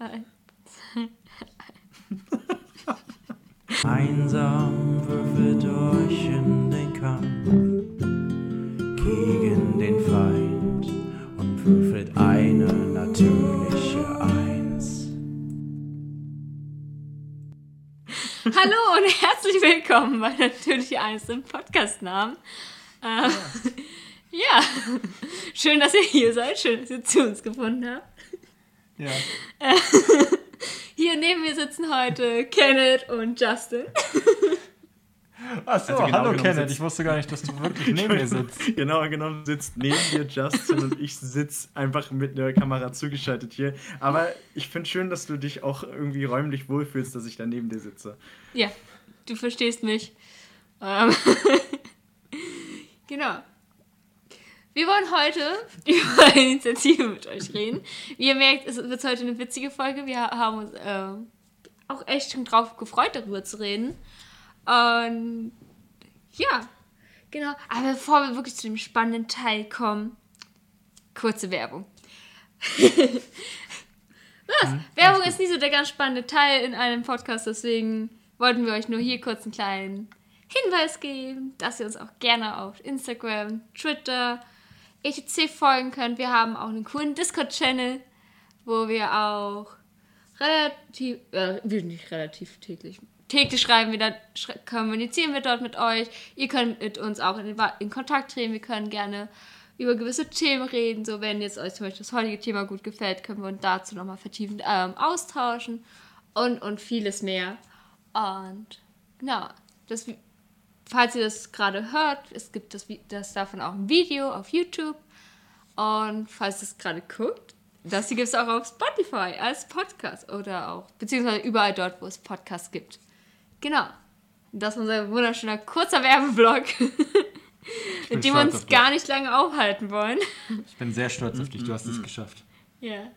Eins, Einsam würfelt euch in den Kampf gegen den Feind und würfelt eine natürliche Eins. Hallo und herzlich willkommen bei Natürlich Eins im Podcastnamen. Äh, ja, schön, dass ihr hier seid, schön, dass ihr zu uns gefunden habt. Ja. Hier neben mir sitzen heute Kenneth und Justin. Achso, Also genau hallo Kenneth, sitzt- ich wusste gar nicht, dass du wirklich neben mir sitzt. Genau genommen sitzt neben dir Justin und ich sitze einfach mit der Kamera zugeschaltet hier. Aber ich finde schön, dass du dich auch irgendwie räumlich wohlfühlst, dass ich da neben dir sitze. Ja, du verstehst mich. Ähm, genau. Wir wollen heute über eine Initiative mit euch reden. Wie ihr merkt, es wird heute eine witzige Folge. Wir haben uns ähm, auch echt schon drauf gefreut, darüber zu reden. Und ja, genau. Aber bevor wir wirklich zu dem spannenden Teil kommen, kurze Werbung. Was? Werbung ist nie so der ganz spannende Teil in einem Podcast, deswegen wollten wir euch nur hier kurz einen kleinen Hinweis geben, dass ihr uns auch gerne auf Instagram, Twitter, etc. folgen könnt. Wir haben auch einen coolen Discord-Channel, wo wir auch relativ, äh, nicht relativ täglich, täglich schreiben wir da, kommunizieren wir dort mit euch. Ihr könnt mit uns auch in, in Kontakt treten. Wir können gerne über gewisse Themen reden. So, wenn jetzt euch zum Beispiel das heutige Thema gut gefällt, können wir uns dazu nochmal vertiefend ähm, austauschen und, und vieles mehr. Und genau, das, falls ihr das gerade hört, es gibt das, das davon auch ein Video auf YouTube. Und falls ihr es gerade guckt, das hier gibt es auch auf Spotify als Podcast oder auch, beziehungsweise überall dort, wo es Podcasts gibt. Genau. Das ist unser wunderschöner kurzer Werbeblock, mit dem wir uns gar nicht lange aufhalten wollen. Ich bin sehr stolz auf dich, du hast es geschafft. Ja.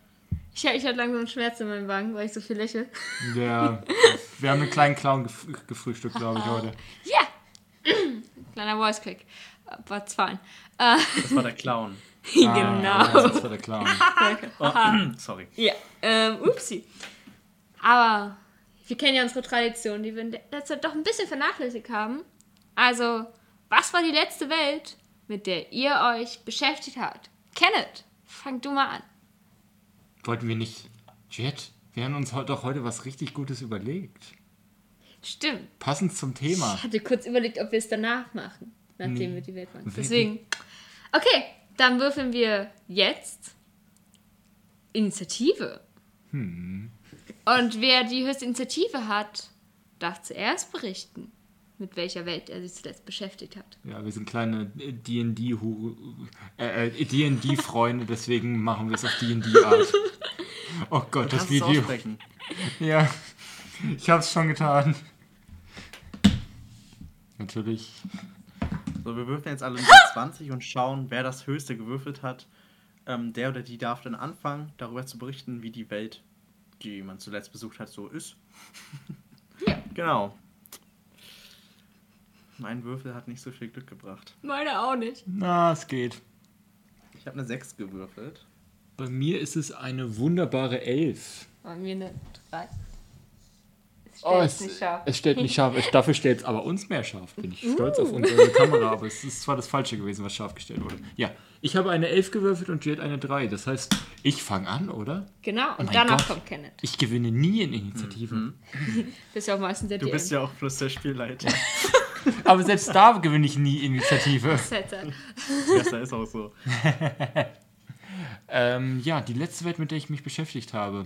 Ich, ich hatte langsam einen Schmerz in meinem Wagen, weil ich so viel lächle. Ja, wir haben einen kleinen Clown gef gefrühstückt, glaube ich, heute. Ja! Kleiner Voice Click. War fein. Äh, Das war der Clown. Ah, genau. ja, das war der Clown. Oh, sorry. Ja, ähm, upsi. Aber wir kennen ja unsere Tradition, die wir in der letzter Zeit doch ein bisschen vernachlässigt haben. Also, was war die letzte Welt, mit der ihr euch beschäftigt habt? Kenneth, fang du mal an. Wollten wir nicht... Jet, wir haben uns doch heute was richtig Gutes überlegt. Stimmt. Passend zum Thema. Ich hatte kurz überlegt, ob wir es danach machen, nachdem Nee. wir die Welt machen. Deswegen. Okay, dann würfeln wir jetzt Initiative. Hm. Und wer die höchste Initiative hat, darf zuerst berichten, mit welcher Welt er sich zuletzt beschäftigt hat. Ja, wir sind kleine D&D Hu- äh, äh, deswegen machen wir es auf D&D Art. Oh Gott, das Video. Ja, ich hab's schon getan. Natürlich. So, wir würfeln jetzt alle mit 20 und schauen, wer das höchste gewürfelt hat. Ähm, der oder die darf dann anfangen, darüber zu berichten, wie die Welt, die man zuletzt besucht hat, so ist. Genau. Mein Würfel hat nicht so viel Glück gebracht. Meine auch nicht. Na, es geht. Ich habe eine 6 gewürfelt. Bei mir ist es eine wunderbare Elf. Bei mir eine 3. Es Oh, stellt es, nicht scharf. es stellt nicht scharf. Dafür stellt es aber uns mehr scharf. Bin ich stolz auf unsere Kamera, aber es ist zwar das Falsche gewesen, was scharf gestellt wurde. Ja, ich habe eine Elf gewürfelt und Jet eine 3. Das heißt, ich fange an, oder? Genau, und mein danach Gott. kommt Kenneth. Ich gewinne nie in Initiative. Das ist ja auch meistens der Du DM. bist ja auch plus der Spielleiter. Aber selbst da gewinne ich nie Initiative. Setter. Besser ist auch so. Ähm, ja, die letzte Welt, mit der ich mich beschäftigt habe,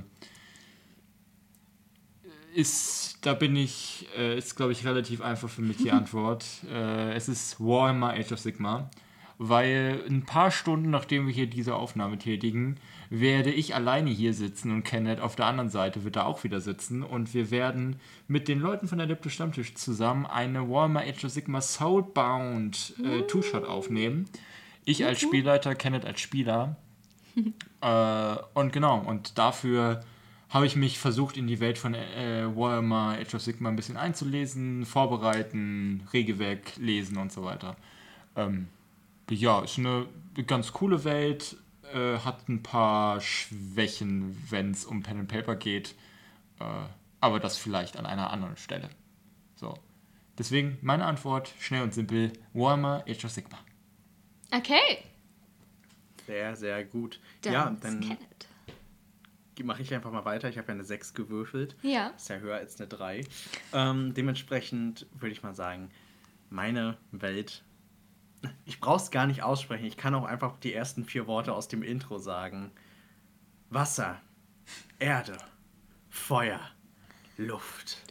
ist, da bin ich, äh, ist glaube ich relativ einfach für mich die Antwort. Äh, es ist Warhammer Age of Sigma, weil ein paar Stunden nachdem wir hier diese Aufnahme tätigen, werde ich alleine hier sitzen und Kenneth auf der anderen Seite wird da auch wieder sitzen und wir werden mit den Leuten von der Lepto Stammtisch zusammen eine Warhammer Age of Sigma Soulbound äh, Two-Shot aufnehmen. Ich als Spielleiter, Kenneth als Spieler. Äh, und genau, und dafür habe ich mich versucht, in die Welt von äh, Warhammer Age of Sigma ein bisschen einzulesen, vorbereiten, Regelwerk lesen und so weiter. Ähm, ja, ist eine ganz coole Welt. äh, hat ein paar Schwächen, wenn es um Pen and Paper geht. Äh, aber das vielleicht an einer anderen Stelle. So. Deswegen meine Antwort, schnell und simpel, Warhammer Age of Sigma. Okay. Sehr, sehr gut. Dann ja, dann. Mache ich einfach mal weiter. Ich habe ja eine 6 gewürfelt. Ja. Ist ja höher als eine 3. Ähm, dementsprechend würde ich mal sagen, meine Welt. Ich brauche es gar nicht aussprechen. Ich kann auch einfach die ersten vier Worte aus dem Intro sagen. Wasser, Erde, Feuer, Luft.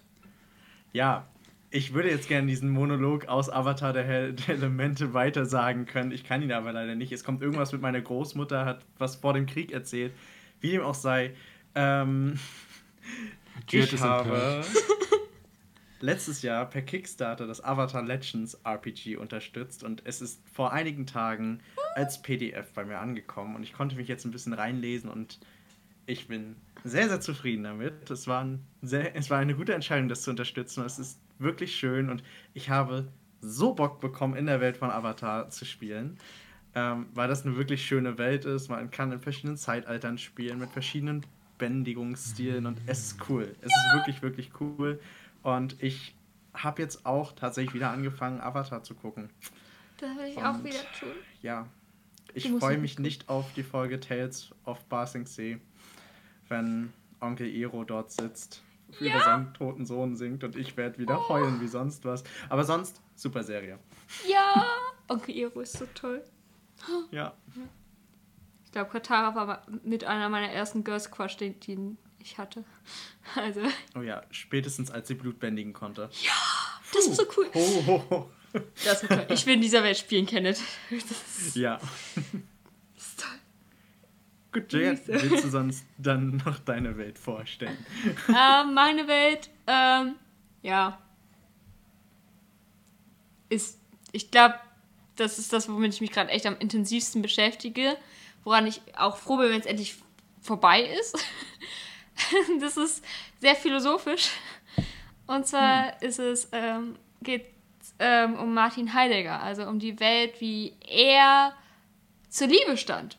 Ja, ich würde jetzt gerne diesen Monolog aus Avatar der, Hel der Elemente weiter sagen können. Ich kann ihn aber leider nicht. Es kommt irgendwas mit meiner Großmutter, hat was vor dem Krieg erzählt. Wie dem auch sei. Ähm, ich habe letztes Jahr per Kickstarter das Avatar Legends RPG unterstützt und es ist vor einigen Tagen als PDF bei mir angekommen und ich konnte mich jetzt ein bisschen reinlesen und ich bin sehr, sehr zufrieden damit. Es war, ein sehr, es war eine gute Entscheidung, das zu unterstützen. Es ist wirklich schön und ich habe so Bock bekommen, in der Welt von Avatar zu spielen, ähm, weil das eine wirklich schöne Welt ist. Man kann in verschiedenen Zeitaltern spielen, mit verschiedenen Bändigungsstilen und es ist cool. Es ist wirklich, wirklich cool. Und ich habe jetzt auch tatsächlich wieder angefangen, Avatar zu gucken. Das will ich auch Und- wieder tun. Ja. Ich freue mich gucken. nicht auf die Folge Tales of Basingsee, wenn Onkel Ero dort sitzt, über seinen toten Sohn singt und ich werde wieder Oh. heulen wie sonst was. Aber sonst, super Serie. Ja. Onkel Iro ist so toll. Ja. Ich glaube, Katara war mit einer meiner ersten Girls Crush, die die ich hatte. Also, Oh ja, spätestens als sie Blut bändigen konnte. das ist so cool. Ho, ho, ho. Das ist toll. Ich will in dieser Welt spielen, Kenneth. Das Ja. ist toll. Gut, Jay, willst du sonst dann noch deine Welt vorstellen? ähm, meine Welt, ähm, ja, ist, ich glaube, das ist das, womit ich mich gerade echt am intensivsten beschäftige, woran ich auch froh bin, wenn es endlich vorbei ist. das ist sehr philosophisch. Und zwar ist es, ähm, geht ähm, um Martin Heidegger, also um die Welt, wie er zur Liebe stand.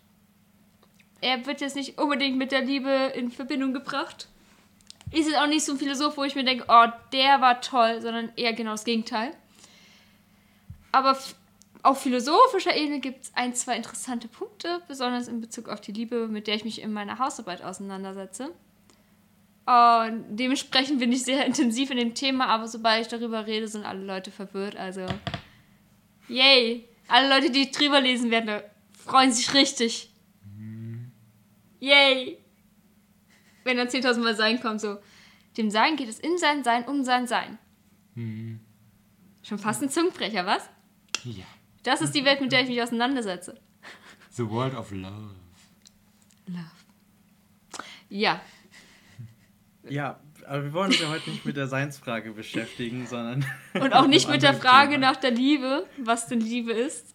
Er wird jetzt nicht unbedingt mit der Liebe in Verbindung gebracht. Ist es auch nicht so ein Philosoph, wo ich mir denke, oh, der war toll, sondern eher genau das Gegenteil. Aber auf philosophischer Ebene gibt es ein, zwei interessante Punkte, besonders in Bezug auf die Liebe, mit der ich mich in meiner Hausarbeit auseinandersetze. Und dementsprechend bin ich sehr intensiv in dem Thema, aber sobald ich darüber rede, sind alle Leute verwirrt. Also, yay! Alle Leute, die drüber lesen werden, freuen sich richtig. Yay! Wenn dann 10.000 Mal Sein kommt, so. Dem Sein geht es in sein Sein, um sein Sein. Schon fast ein Zungenbrecher, was? Ja. Das ist die Welt, mit der ich mich auseinandersetze. The World of Love. Ja, Ja, aber wir wollen uns ja heute nicht mit der Seinsfrage beschäftigen, sondern. und auch nicht mit der Frage Thema. nach der Liebe, was denn Liebe ist.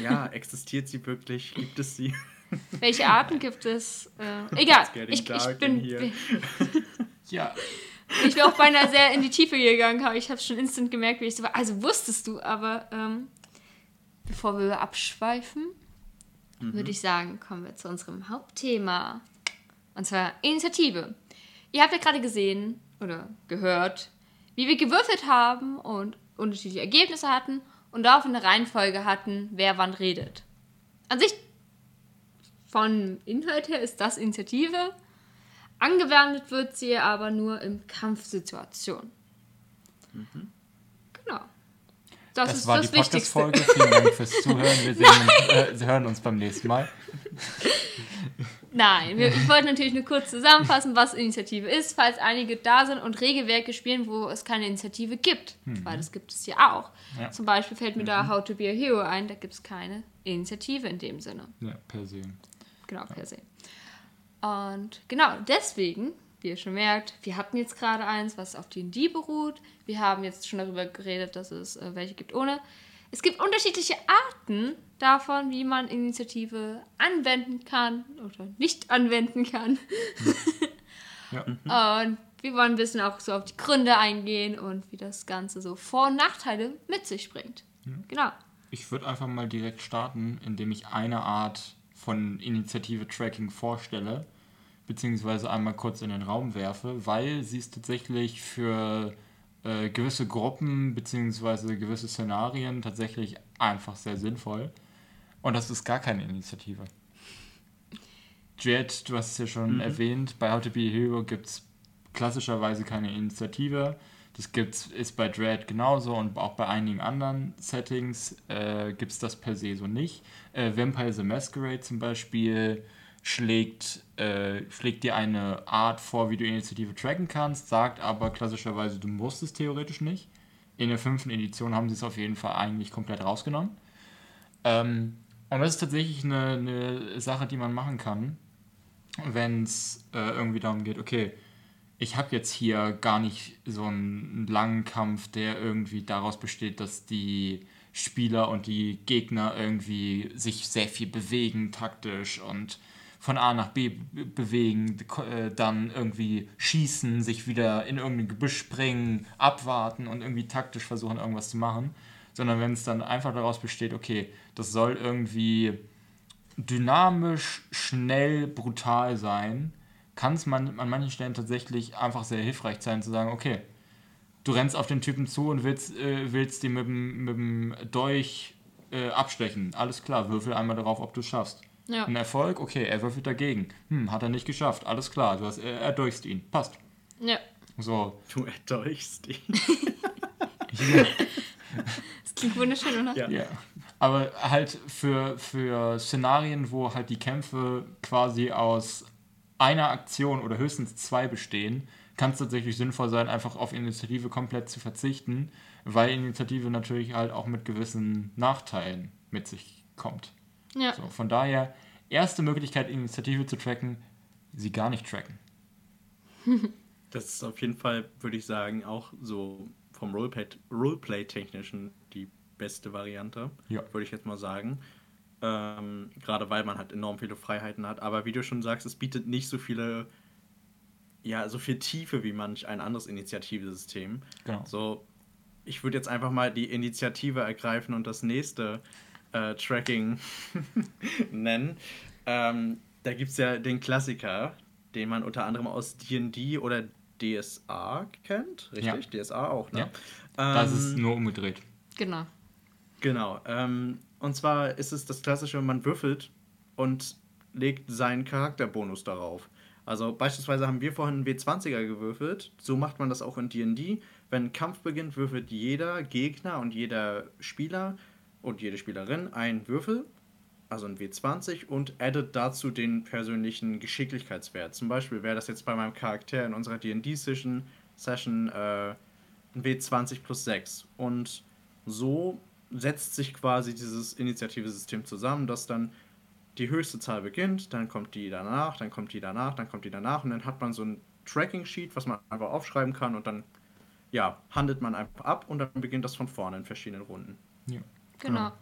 Ja, existiert sie wirklich? Gibt es sie? Welche Arten gibt es? Äh, egal, ich, ich, bin, in here. Ja. ich bin auch beinahe sehr in die Tiefe gegangen, aber ich habe schon instant gemerkt, wie ich so war. Also wusstest du, aber ähm, bevor wir abschweifen, würde ich sagen, kommen wir zu unserem Hauptthema. Und zwar Initiative. Ihr habt ja gerade gesehen oder gehört, wie wir gewürfelt haben und unterschiedliche Ergebnisse hatten und darauf eine Reihenfolge hatten, wer wann redet. An sich, von Inhalt her ist das Initiative. Angewendet wird sie aber nur in Kampfsituationen. Genau. Das, Das, ist war das die. Podcast-Folge. Vielen Dank fürs Zuhören. Wir sehen uns, äh, hören uns beim nächsten Mal. Nein, wir, ich wollte natürlich nur kurz zusammenfassen, was Initiative ist, falls einige da sind und Regelwerke spielen, wo es keine Initiative gibt. Weil das gibt es ja auch. Ja. Zum Beispiel fällt mir da How to be a Hero ein, da gibt es keine Initiative in dem Sinne. Ja, per se. Genau, per se. Und genau, deswegen, wie ihr schon merkt, wir hatten jetzt gerade eins, was auf D&D beruht. Wir haben jetzt schon darüber geredet, dass es äh, welche gibt ohne. Es gibt unterschiedliche Arten davon, wie man Initiative anwenden kann oder nicht anwenden kann. Ja. Und wir wollen ein bisschen auch so auf die Gründe eingehen und wie das Ganze so Vor- und Nachteile mit sich bringt. Genau. Ich würde einfach mal direkt starten, indem ich eine Art von Initiative-Tracking vorstelle, beziehungsweise einmal kurz in den Raum werfe, weil sie ist tatsächlich für äh, gewisse Gruppen beziehungsweise gewisse Szenarien tatsächlich einfach sehr sinnvoll. Und das ist gar keine Initiative. Jet, du hast es ja schon Mhm. erwähnt, bei How to Be a Hero gibt es klassischerweise keine Initiative. Das gibt's, ist bei Dread genauso und auch bei einigen anderen Settings äh, gibt es das per se so nicht. Äh, Vampire the Masquerade zum Beispiel schlägt, äh, schlägt dir eine Art vor, wie du Initiative tracken kannst, sagt aber klassischerweise, du musst es theoretisch nicht. In der fünften Edition haben sie es auf jeden Fall eigentlich komplett rausgenommen. Ähm, und das ist tatsächlich eine, eine Sache, die man machen kann, wenn es äh, irgendwie darum geht, okay, ich habe jetzt hier gar nicht so einen langen Kampf, der irgendwie daraus besteht, dass die Spieler und die Gegner irgendwie sich sehr viel bewegen taktisch und von A nach B be- bewegen, äh, dann irgendwie schießen, sich wieder in irgendein Gebüsch springen, abwarten und irgendwie taktisch versuchen, irgendwas zu machen. Sondern wenn es dann einfach daraus besteht, okay, das soll irgendwie dynamisch, schnell, brutal sein, kann es man, an manchen Stellen tatsächlich einfach sehr hilfreich sein, zu sagen, okay, du rennst auf den Typen zu und willst, äh, willst dem, mit dem Dolch äh, abstechen. Alles klar, würfel einmal darauf, ob du es schaffst. Ja. Ein Erfolg, okay, er würfelt dagegen. Hm, hat er nicht geschafft. Alles klar, du hast, er, erdolchst ihn. Passt. Ja. So. Du erdolchst ihn. Das klingt wunderschön, oder? Ja. Ja. Aber halt für, für Szenarien, wo halt die Kämpfe quasi aus einer Aktion oder höchstens zwei bestehen, kann es tatsächlich sinnvoll sein, einfach auf Initiative komplett zu verzichten, weil Initiative natürlich halt auch mit gewissen Nachteilen mit sich kommt. Ja. So, von daher, erste Möglichkeit, Initiative zu tracken, sie gar nicht tracken. Das ist auf jeden Fall, würde ich sagen, auch so vom Roleplay- Roleplay-technischen die beste Variante, Ja. würde ich jetzt mal sagen. Ähm, gerade weil man halt enorm viele Freiheiten hat. Aber wie du schon sagst, es bietet nicht so viele, ja, so viel Tiefe wie manch ein anderes Initiativesystem. Genau. So, ich würde jetzt einfach mal die Initiative ergreifen und das nächste äh, Tracking nennen. Ähm, da gibt es ja den Klassiker, den man unter anderem aus DD oder DSA kennt. Richtig? DSA auch, ne? Ja. Das ist Ähm, nur umgedreht. Genau. Genau. Ähm, und zwar ist es das klassische, man würfelt und legt seinen Charakterbonus darauf. Also beispielsweise haben wir vorhin einen W20er gewürfelt. So macht man das auch in D&D. Wenn ein Kampf beginnt, würfelt jeder Gegner und jeder Spieler und jede Spielerin einen Würfel, also ein W20, und addet dazu den persönlichen Geschicklichkeitswert. Zum Beispiel wäre das jetzt bei meinem Charakter in unserer D&D-Session Session, äh, ein W20 plus 6. Und so setzt sich quasi dieses Initiativesystem zusammen, dass dann die höchste Zahl beginnt, dann kommt die danach, dann kommt die danach, dann kommt die danach und dann hat man so ein Tracking-Sheet, was man einfach aufschreiben kann und dann ja, handelt man einfach ab und dann beginnt das von vorne in verschiedenen Runden. Ja. Genau.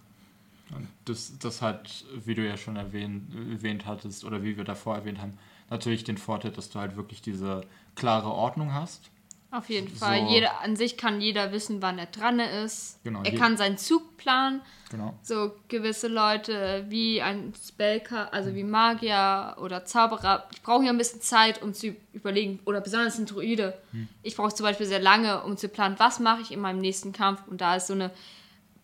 Und das, das hat, wie du ja schon erwähnt, erwähnt hattest oder wie wir davor erwähnt haben, natürlich den Vorteil, dass du halt wirklich diese klare Ordnung hast. Auf jeden Fall. So. Jeder, an sich kann jeder wissen, wann er dran ist. Genau, Er kann seinen Zug planen. Genau. So gewisse Leute wie ein Spellcaster, also wie Magier oder Zauberer, die brauchen ja ein bisschen Zeit, um zu überlegen, oder besonders ein Druide. Ich brauche zum Beispiel sehr lange, um zu planen, was mache ich in meinem nächsten Kampf. Und da ist so eine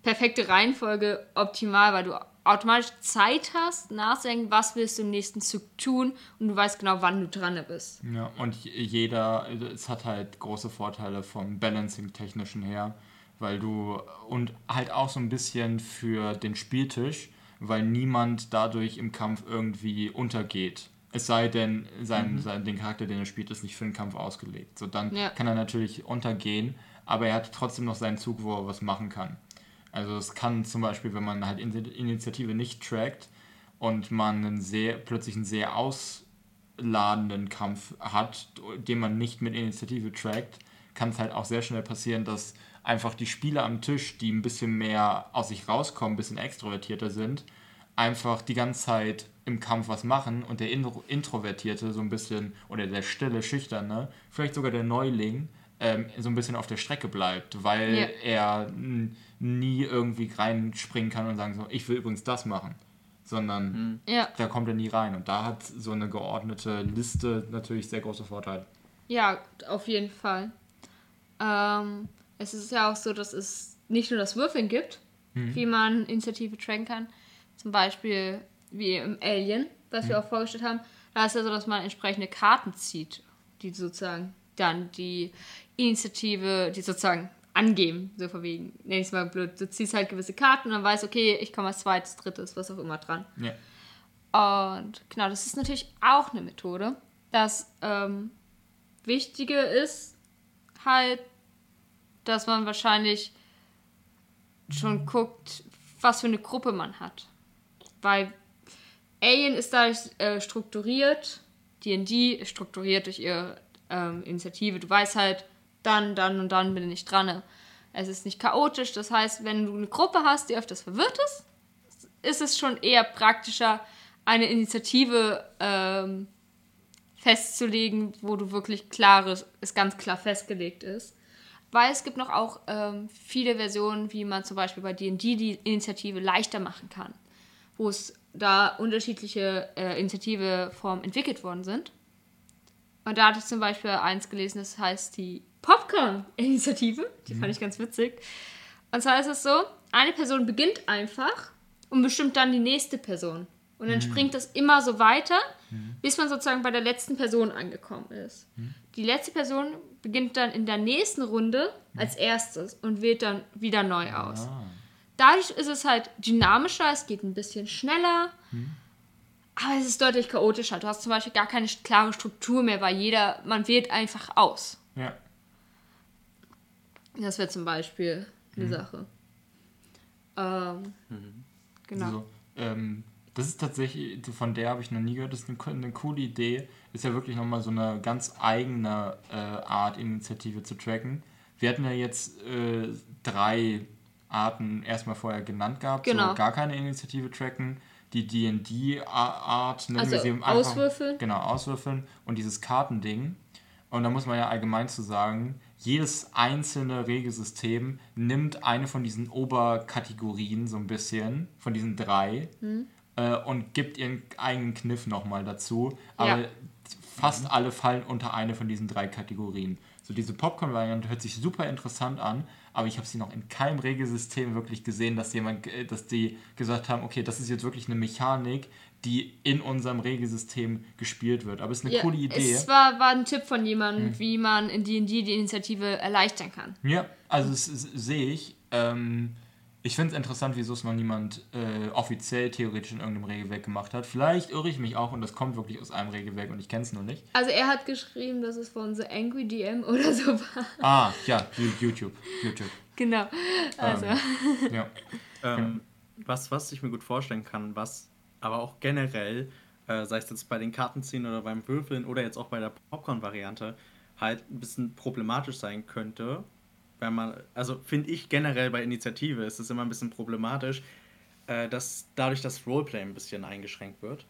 perfekte Reihenfolge optimal, weil du automatisch Zeit hast, nachzudenken, was willst du im nächsten Zug tun und du weißt genau, wann du dran bist. Ja, und jeder, es hat halt große Vorteile vom Balancing-technischen her, weil du, und halt auch so ein bisschen für den Spieltisch, weil niemand dadurch im Kampf irgendwie untergeht. Es sei denn, sein, sein, den Charakter, den er spielt, ist nicht für den Kampf ausgelegt. So, dann Ja. kann er natürlich untergehen, aber er hat trotzdem noch seinen Zug, wo er was machen kann. Also es kann zum Beispiel, wenn man halt In- Initiative nicht trackt und man einen sehr, plötzlich einen sehr ausladenden Kampf hat, den man nicht mit Initiative trackt, kann es halt auch sehr schnell passieren, dass einfach die Spieler am Tisch, die ein bisschen mehr aus sich rauskommen, ein bisschen extrovertierter sind, einfach die ganze Zeit im Kampf was machen und der Intro Introvertierte so ein bisschen, oder der stille, schüchterne, vielleicht sogar der Neuling, ähm, so ein bisschen auf der Strecke bleibt, weil Ja. er nie irgendwie reinspringen kann und sagen so, ich will übrigens das machen. sondern Ja. da kommt er nie rein. Und da hat so eine geordnete Liste natürlich sehr große Vorteile. Ja, auf jeden Fall. Ähm, es ist ja auch so, dass es nicht nur das Würfeln gibt, wie man Initiative tracken kann. Zum Beispiel wie im Alien, was wir auch vorgestellt haben. Da ist ja so, dass man entsprechende Karten zieht, die sozusagen dann die Initiative, die sozusagen angeben, so verwegen. Nenn ich es mal blöd. Du ziehst halt gewisse Karten und dann weißt, okay, ich komme als zweites, drittes, was auch immer dran. Ja. Und genau, das ist natürlich auch eine Methode. Das ähm, Wichtige ist halt, dass man wahrscheinlich schon guckt, was für eine Gruppe man hat. Weil Alien ist dadurch äh, strukturiert, D&D ist strukturiert durch ihre ähm, Initiative. Du weißt halt, dann, dann und dann bin ich dran. Es ist nicht chaotisch, das heißt, wenn du eine Gruppe hast, die öfters verwirrt ist, ist es schon eher praktischer, eine Initiative ähm, festzulegen, wo du wirklich klares, es ganz klar festgelegt ist. Weil es gibt noch auch ähm, viele Versionen, wie man zum Beispiel bei D&D die Initiative leichter machen kann, wo es da unterschiedliche äh, Initiativeformen entwickelt worden sind. Und da hatte ich zum Beispiel eins gelesen, das heißt die Popcorn-Initiative. Die fand ich ganz witzig. Und zwar ist es so, eine Person beginnt einfach und bestimmt dann die nächste Person. Und dann springt das immer so weiter, bis man sozusagen bei der letzten Person angekommen ist. Die letzte Person beginnt dann in der nächsten Runde als erstes und wählt dann wieder neu aus. Dadurch ist es halt dynamischer, es geht ein bisschen schneller, aber es ist deutlich chaotischer. Du hast zum Beispiel gar keine klare Struktur mehr, weil jeder, man wählt einfach aus. Ja. Das wäre zum Beispiel eine Sache. Ähm, Genau. So, ähm, das ist tatsächlich, von der habe ich noch nie gehört, das ist eine, eine coole Idee. Ist ja wirklich nochmal so eine ganz eigene äh, Art, Initiative zu tracken. Wir hatten ja jetzt äh, drei Arten erstmal vorher genannt gehabt. Genau. So gar keine Initiative tracken. Die D&D-Art, nennen Also wir sie einfach- auswürfeln? Genau, auswürfeln. Und dieses Kartending. Und da muss man ja allgemein zu sagen, jedes einzelne Regelsystem nimmt eine von diesen Oberkategorien so ein bisschen, von diesen drei, Hm. äh, und gibt ihren eigenen Kniff nochmal dazu. Aber Ja. fast alle fallen unter eine von diesen drei Kategorien. So diese Popcorn-Variante hört sich super interessant an, aber ich habe sie noch in keinem Regelsystem wirklich gesehen, dass jemand, äh, dass die gesagt haben, okay, das ist jetzt wirklich eine Mechanik, die in unserem Regelsystem gespielt wird. Aber es ist eine ja, coole Idee. Es war, war ein Tipp von jemandem, wie man in D&D die Initiative erleichtern kann. Ja, also das das sehe ich. Ähm, ich finde es interessant, wieso es noch niemand äh, offiziell theoretisch in irgendeinem Regelwerk gemacht hat. Vielleicht irre ich mich auch und das kommt wirklich aus einem Regelwerk und ich kenne es noch nicht. Also er hat geschrieben, dass es von The Angry DM oder so war. Ah, ja, YouTube. YouTube. Genau. Also, Ja. Ähm, was, was ich mir gut vorstellen kann, was aber auch generell, äh, sei es jetzt bei den Kartenziehen oder beim Würfeln oder jetzt auch bei der Popcorn-Variante, halt ein bisschen problematisch sein könnte, wenn man, also finde ich generell bei Initiative ist es immer ein bisschen problematisch, äh, dass dadurch das Roleplay ein bisschen eingeschränkt wird.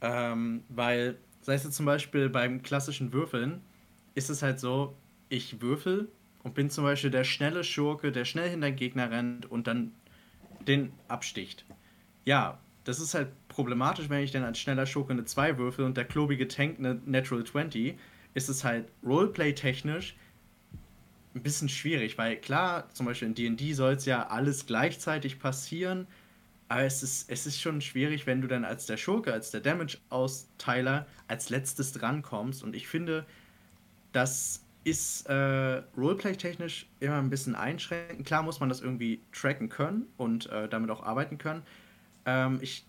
Ähm, weil, sei es jetzt zum Beispiel beim klassischen Würfeln, ist es halt so, ich würfel und bin zum Beispiel der schnelle Schurke, der schnell hinter den Gegner rennt und dann den absticht. Ja, das ist halt problematisch, wenn ich dann als schneller Schurke eine 2 würfel und der klobige Tank eine Natural 20, ist es halt Roleplay-technisch ein bisschen schwierig, weil klar, zum Beispiel in D&D soll es ja alles gleichzeitig passieren, aber es ist, es ist schon schwierig, wenn du dann als der Schurke, als der Damage-Austeiler als letztes drankommst und ich finde, das ist äh, Roleplay-technisch immer ein bisschen einschränkend. Klar muss man das irgendwie tracken können und äh, damit auch arbeiten können. Ähm, ich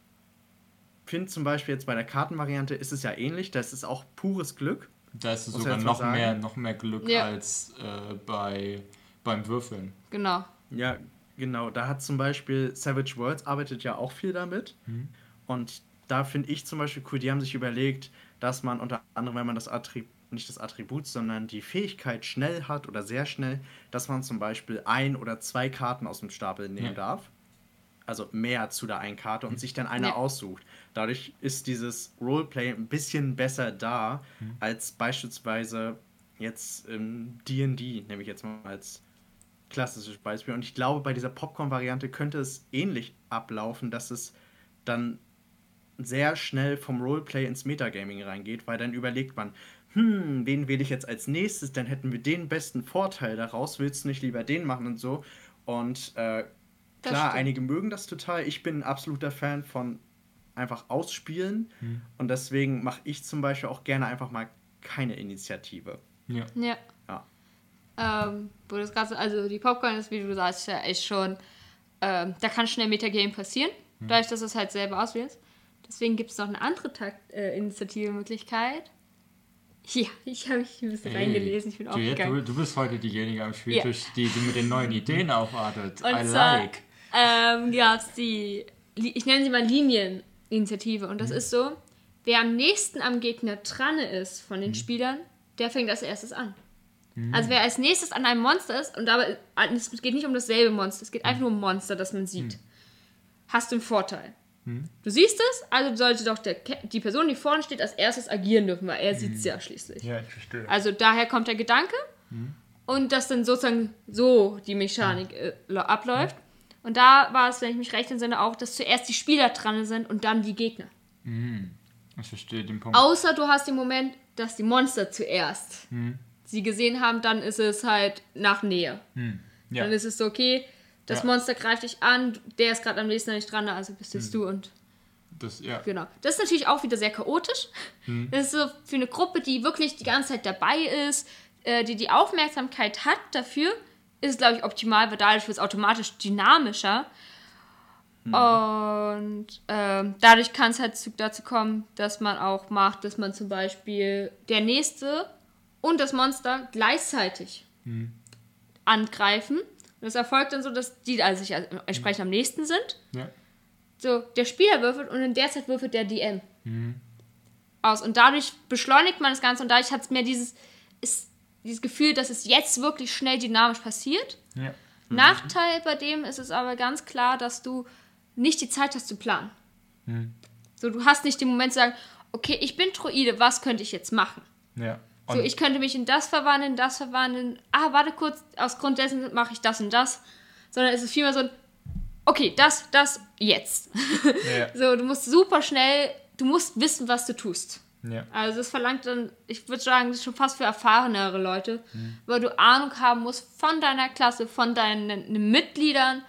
finde zum Beispiel jetzt bei der Kartenvariante ist es ja ähnlich. Das ist auch pures Glück. Da ist es sogar noch sagen. mehr, noch mehr Glück Ja. als äh, bei, beim Würfeln. genau. Ja, genau. Da hat zum Beispiel Savage Worlds arbeitet ja auch viel damit. Und da finde ich zum Beispiel cool, die haben sich überlegt, dass man unter anderem, wenn man das Attribut, nicht das Attribut, sondern die Fähigkeit schnell hat oder sehr schnell, dass man zum Beispiel ein oder zwei Karten aus dem Stapel nehmen Ja. darf. Also mehr zu der einen Karte und sich dann eine Ja. aussucht. Dadurch ist dieses Roleplay ein bisschen besser da, als beispielsweise jetzt im DD, nehme ich jetzt mal als klassisches Beispiel. Und ich glaube, bei dieser Popcorn-Variante könnte es ähnlich ablaufen, dass es dann sehr schnell vom Roleplay ins Metagaming reingeht, weil dann überlegt man, hm, wen wähle ich jetzt als nächstes, dann hätten wir den besten Vorteil daraus, willst du nicht lieber den machen und so. Und äh, Das klar, stimmt. einige mögen das total. Ich bin ein absoluter Fan von einfach ausspielen und deswegen mache ich zum Beispiel auch gerne einfach mal keine Initiative. Ja. Ja. Ja. Ähm, wo das Ganze, also die Popcorn ist, wie du sagst, ja echt schon, ähm, da kann schnell Metagame passieren, dadurch, dass du es halt selber auswählst. Deswegen gibt es noch eine andere Takt, äh, Initiative-Möglichkeit. Ja, ich habe mich ein bisschen reingelesen, ich bin Juliette, du, aufgegangen. du bist heute diejenige am Spieltisch, die, die mit den neuen Ideen aufwartet. Und I zwar like. Ähm, gab es die, ich nenne sie mal Linieninitiative. Und Mhm. das ist so, wer am nächsten am Gegner dran ist von Mhm. den Spielern, der fängt als erstes an. Also wer als nächstes an einem Monster ist, und dabei, es geht nicht um dasselbe Monster, es geht einfach nur um Monster, das man sieht, Mhm. hast du einen Vorteil. Du siehst es, also sollte doch der, die Person, die vorne steht, als erstes agieren dürfen, weil er sieht es ja schließlich. Ja, ich verstehe. Also daher kommt der Gedanke und dass dann sozusagen so die Mechanik äh, abläuft. Und da war es, wenn ich mich recht entsinne, auch, dass zuerst die Spieler dran sind und dann die Gegner. Ich verstehe den Punkt. Außer du hast den Moment, dass die Monster zuerst sie gesehen haben, dann ist es halt nach Nähe. ja. Dann ist es so, okay, das Ja. Monster greift dich an, der ist gerade am nächsten nicht dran, also bist jetzt du und das, ja. Genau. Das ist natürlich auch wieder sehr chaotisch. Das ist so für eine Gruppe, die wirklich die ganze Zeit dabei ist, äh, die die Aufmerksamkeit hat dafür, ist es, glaube ich, optimal, weil dadurch wird es automatisch dynamischer. Und ähm, dadurch kann es halt zu, dazu kommen, dass man auch macht, dass man zum Beispiel der Nächste und das Monster gleichzeitig angreifen. Und das erfolgt dann so, dass die also sich also entsprechend am nächsten sind. ja. So, der Spieler würfelt und in der Zeit würfelt der DM aus. Und dadurch beschleunigt man das Ganze und dadurch hat es mehr dieses, ist, dieses Gefühl, dass es jetzt wirklich schnell dynamisch passiert. ja. Nachteil bei dem ist es aber ganz klar, dass du nicht die Zeit hast zu planen. So, du hast nicht den Moment zu sagen, okay, ich bin Droide, was könnte ich jetzt machen? ja. So, ich könnte mich in das verwandeln, das verwandeln. Ah, warte kurz, aus Grund dessen mache ich das und das. Sondern es ist vielmehr so ein, okay, das, das, jetzt. ja. So, du musst super schnell, du musst wissen, was du tust. Ja. Also es verlangt dann, ich würde sagen, schon fast für erfahrenere Leute, weil du Ahnung haben musst von deiner Klasse, von deinen Mitgliedern,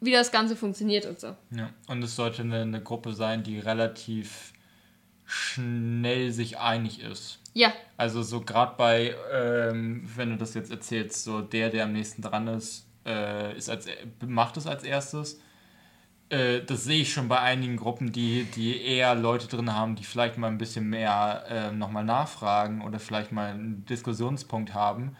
wie das Ganze funktioniert und so. Ja, und es sollte eine, eine Gruppe sein, die relativ schnell sich einig ist. Ja, Also so gerade bei, ähm, wenn du das jetzt erzählst, so der, der am nächsten dran ist, äh, ist als, macht es als erstes. Äh, das sehe ich schon bei einigen Gruppen, die, die eher Leute drin haben, die vielleicht mal ein bisschen mehr äh, nochmal nachfragen oder vielleicht mal einen Diskussionspunkt haben,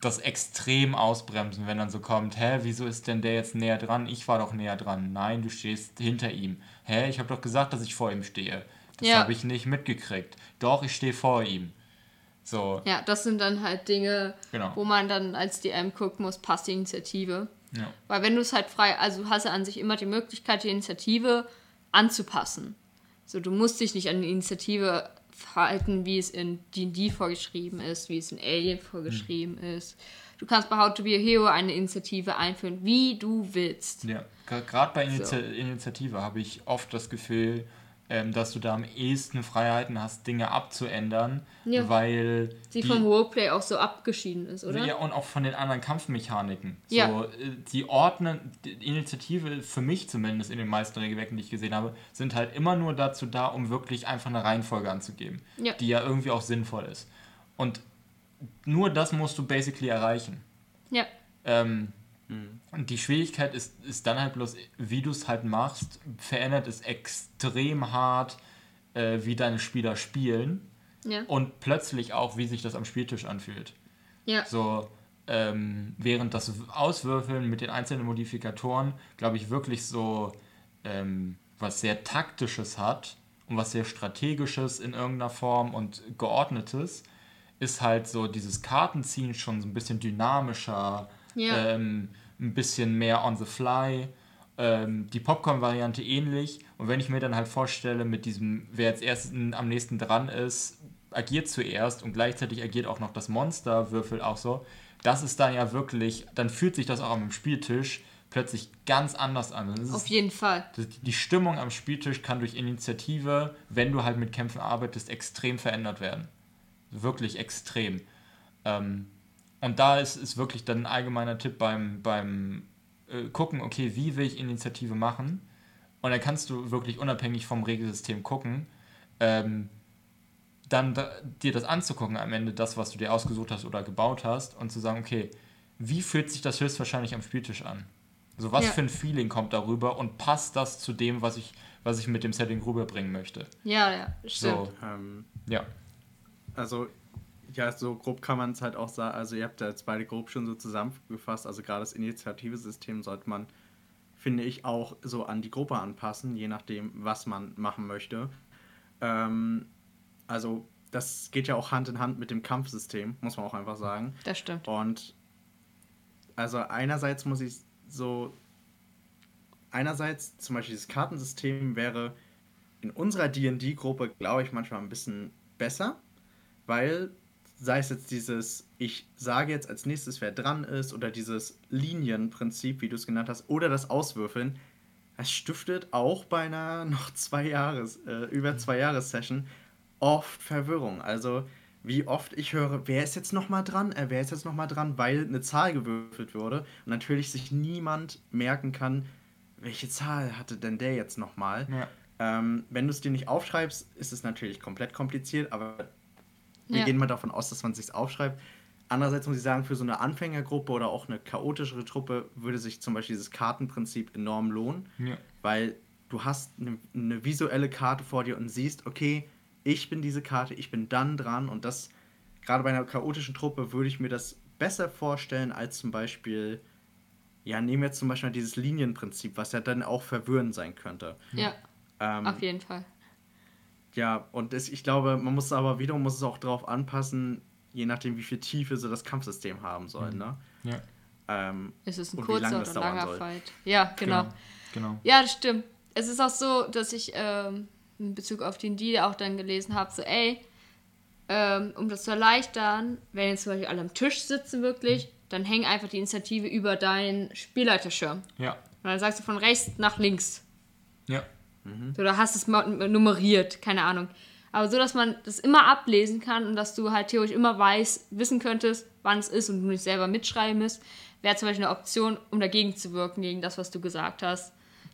das extrem ausbremsen, wenn dann so kommt, hä, wieso ist denn der jetzt näher dran? Ich war doch näher dran. Nein, du stehst hinter ihm. Hä, ich habe doch gesagt, dass ich vor ihm stehe. Das Ja. habe ich nicht mitgekriegt. Doch, ich stehe vor ihm. So, ja, das sind dann halt Dinge, Genau. wo man dann als DM gucken muss, passt die Initiative. Ja. Weil wenn du es halt frei, also du hast ja an sich immer die Möglichkeit, die Initiative anzupassen. So, du musst dich nicht an die Initiative verhalten, wie es in D&D vorgeschrieben ist, wie es in Alien vorgeschrieben ist. Du kannst bei How to be a Hero eine Initiative einführen, wie du willst. Ja, gerade bei Initia Initiative habe ich oft das Gefühl, ähm, dass du da am ehesten Freiheiten hast, Dinge abzuändern, Ja. weil Die vom Roleplay auch so abgeschieden ist, oder? Ja, und auch von den anderen Kampfmechaniken. Ja. So, äh, die ordnen, die Initiative, für mich zumindest in den meisten Regelwerken, die ich gesehen habe, sind halt immer nur dazu da, um wirklich einfach eine Reihenfolge anzugeben, Ja. die ja irgendwie auch sinnvoll ist. Und nur das musst du basically erreichen. Ja, Ähm, die Schwierigkeit ist, ist dann halt bloß, wie du es halt machst, verändert es extrem hart, äh, wie deine Spieler spielen ja, und plötzlich auch, wie sich das am Spieltisch anfühlt. ja. So, ähm, während das Auswürfeln mit den einzelnen Modifikatoren, glaube ich, wirklich so ähm, was sehr Taktisches hat und was sehr Strategisches in irgendeiner Form und Geordnetes, ist halt so dieses Kartenziehen schon so ein bisschen dynamischer, Ja. ähm, ein bisschen mehr on the fly. Ähm, die Popcorn-Variante ähnlich. Und wenn ich mir dann halt vorstelle, mit diesem, wer jetzt erst am nächsten dran ist, agiert zuerst und gleichzeitig agiert auch noch das Monster, würfelt auch so, das ist dann ja wirklich, dann fühlt sich das auch am Spieltisch plötzlich ganz anders an. Ist, Auf jeden Fall. die Stimmung am Spieltisch kann durch Initiative, wenn du halt mit Kämpfen arbeitest, extrem verändert werden. Wirklich extrem. Ähm, und da ist, ist wirklich dann ein allgemeiner Tipp beim, beim äh, Gucken, okay, wie will ich Initiative machen? Und dann kannst du wirklich unabhängig vom Regelsystem gucken, ähm, dann da, dir das anzugucken am Ende, das, was du dir ausgesucht hast oder gebaut hast, und zu sagen, okay, wie fühlt sich das höchstwahrscheinlich am Spieltisch an? Also was Ja. für ein Feeling kommt darüber und passt das zu dem, was ich, was ich mit dem Setting rüberbringen möchte? Ja, ja, stimmt. So, Ähm, ja. also, ja, so grob kann man es halt auch sagen. Also, ihr habt ja jetzt beide grob schon so zusammengefasst. Also, gerade das Initiativesystem sollte man, finde ich, auch so an die Gruppe anpassen, je nachdem, was man machen möchte. Ähm, also, das geht ja auch Hand in Hand mit dem Kampfsystem, muss man auch einfach sagen. Das stimmt. Und also einerseits muss ich so, einerseits zum Beispiel dieses Kartensystem wäre in unserer D&D-Gruppe, glaube ich, manchmal ein bisschen besser, weil sei es jetzt dieses, ich sage jetzt als nächstes, wer dran ist, oder dieses Linienprinzip, wie du es genannt hast, oder das Auswürfeln, das stiftet auch bei einer noch zwei Jahres, äh, über zwei Jahres Session oft Verwirrung. Also wie oft ich höre, wer ist jetzt nochmal dran, äh, wer ist jetzt nochmal dran, weil eine Zahl gewürfelt wurde und natürlich sich niemand merken kann, welche Zahl hatte denn der jetzt nochmal. Ja. Ähm, wenn du es dir nicht aufschreibst, ist es natürlich komplett kompliziert, aber wir Ja. gehen mal davon aus, dass man es sich aufschreibt. Andererseits muss ich sagen, für so eine Anfängergruppe oder auch eine chaotischere Truppe würde sich zum Beispiel dieses Kartenprinzip enorm lohnen, Ja. weil du hast eine, eine visuelle Karte vor dir und siehst, okay, ich bin diese Karte, ich bin dann dran und das, gerade bei einer chaotischen Truppe würde ich mir das besser vorstellen als zum Beispiel, ja, nehmen wir jetzt zum Beispiel mal dieses Linienprinzip, was ja dann auch verwirrend sein könnte. Ja, Ähm, auf jeden Fall. Ja, und das, ich glaube, man muss aber wiederum muss es auch darauf anpassen, je nachdem, wie viel Tiefe so das Kampfsystem haben soll. Ne? Ja. Ähm, Es ist ein kurzer oder langer soll. Fight. Ja, genau. Genau. Ja, das stimmt. Es ist auch so, dass ich ähm, in Bezug auf den Deal auch dann gelesen habe, so ey, ähm, um das zu erleichtern, wenn jetzt zum Beispiel alle am Tisch sitzen wirklich, dann häng einfach die Initiative über deinen Spielleiterschirm. Ja. Und dann sagst du von rechts nach links. Ja. So, da hast du es mal nummeriert, keine Ahnung. Aber so, dass man das immer ablesen kann und dass du halt theoretisch immer weiß, wissen könntest, wann es ist und du nicht selber mitschreiben musst, wäre zum Beispiel eine Option, um dagegen zu wirken, gegen das, was du gesagt hast.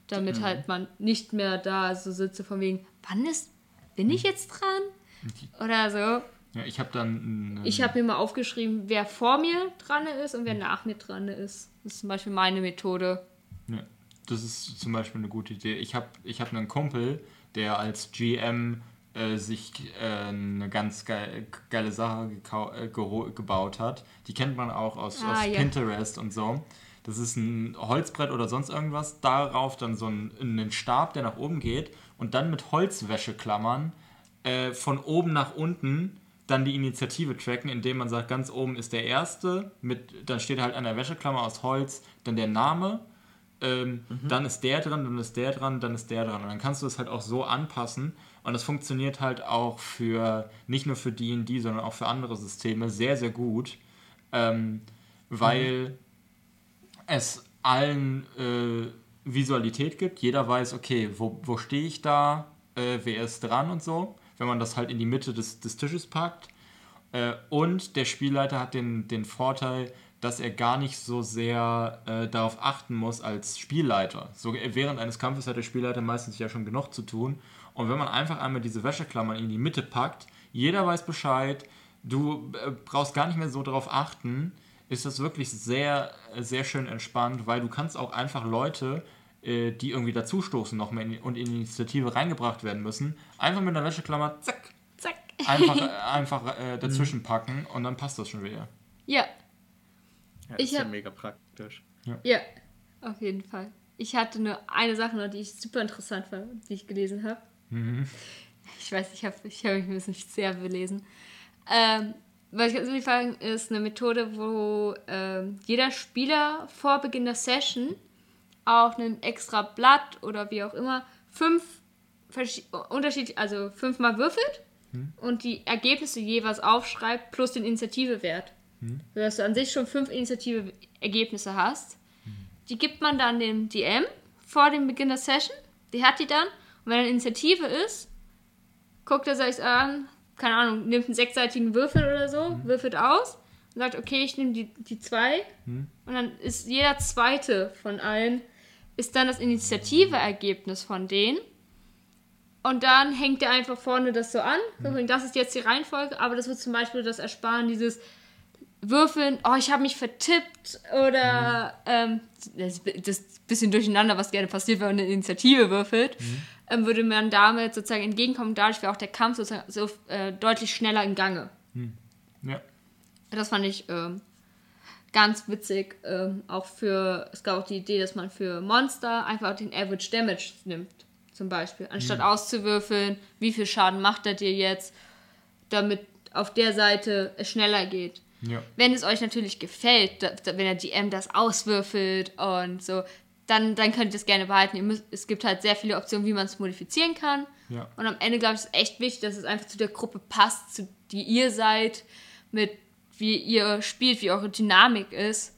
Damit halt man nicht mehr da so sitze von wegen, wann ist, bin ich jetzt dran? Oder so. Ja, ich habe dann. Ich habe mir mal aufgeschrieben, wer vor mir dran ist und wer nach mir dran ist. Das ist zum Beispiel meine Methode. Ja, das ist zum Beispiel eine gute Idee. Ich habe ich hab einen Kumpel, der als GM äh, sich äh, eine ganz geil, geile Sache gekau- äh, gebaut hat. Die kennt man auch aus, Ah, aus ja. Pinterest und so. Das ist ein Holzbrett oder sonst irgendwas. Darauf dann so ein, einen Stab, der nach oben geht und dann mit Holzwäscheklammern äh, von oben nach unten dann die Initiative tracken, indem man sagt, ganz oben ist der erste, mit, dann steht halt an der Wäscheklammer aus Holz dann der Name, ähm, dann ist der dran, dann ist der dran, dann ist der dran. Und dann kannst du es halt auch so anpassen. Und das funktioniert halt auch für, nicht nur für D&D, sondern auch für andere Systeme sehr, sehr gut, ähm, weil es allen äh, Visualität gibt. Jeder weiß, okay, wo, wo stehe ich da, äh, wer ist dran und so. Wenn man das halt in die Mitte des, des Tisches packt. Äh, und der Spielleiter hat den, den Vorteil, dass er gar nicht so sehr äh, darauf achten muss als Spielleiter. So, während eines Kampfes hat der Spielleiter meistens ja schon genug zu tun. Und wenn man einfach einmal diese Wäscheklammern in die Mitte packt, jeder weiß Bescheid, du äh, brauchst gar nicht mehr so darauf achten, ist das wirklich sehr, äh, sehr schön entspannt, weil du kannst auch einfach Leute, äh, die irgendwie dazustoßen noch mehr in, und in die Initiative reingebracht werden müssen, einfach mit einer Wäscheklammer, zack, Zack. einfach, äh, einfach äh, dazwischen packen und dann passt das schon wieder. Ja, ja, Ich ist ja hab- mega praktisch. Ja, auf jeden Fall. Ich hatte nur eine Sache noch, die ich super interessant fand, die ich gelesen habe. Ich weiß, ich habe ich hab mich ein bisschen sehr belesen. Ähm, was ich ganz ehrlich sagen, ist eine Methode, wo ähm, jeder Spieler vor Beginn der Session auf einem extra Blatt oder wie auch immer fünf verschi- unterschied also fünfmal würfelt und die Ergebnisse jeweils aufschreibt plus den Initiativewert. Sodass du an sich schon fünf Initiative-Ergebnisse hast. die gibt man dann dem DM vor dem Beginn der Session. Die hat die dann. Und wenn eine Initiative ist, guckt er sich an, keine Ahnung, nimmt einen sechsseitigen Würfel oder so, würfelt aus und sagt, okay, ich nehme die, die zwei. Und dann ist jeder zweite von allen, ist dann das Initiative-Ergebnis von denen. Und dann hängt er einfach vorne das so an. Und das ist jetzt die Reihenfolge, aber das wird zum Beispiel das Ersparen dieses Würfeln, oh, ich habe mich vertippt oder ähm, das, das ist ein bisschen durcheinander, was gerne passiert, wenn man eine Initiative würfelt, ähm, würde man damit sozusagen entgegenkommen. Dadurch wäre auch der Kampf sozusagen so äh, deutlich schneller im Gange. Ja. Das fand ich ähm, ganz witzig. Ähm, auch für, es gab auch die Idee, dass man für Monster einfach den Average Damage nimmt, zum Beispiel. Anstatt auszuwürfeln, wie viel Schaden macht er dir jetzt, damit auf der Seite es schneller geht. Ja. Wenn es euch natürlich gefällt, wenn der GM das auswürfelt und so, dann, dann könnt ihr es gerne behalten. Müsst, es gibt halt sehr viele Optionen, wie man es modifizieren kann. Ja. Und am Ende, glaube ich, ist echt wichtig, dass es einfach zu der Gruppe passt, zu die ihr seid, mit wie ihr spielt, wie eure Dynamik ist.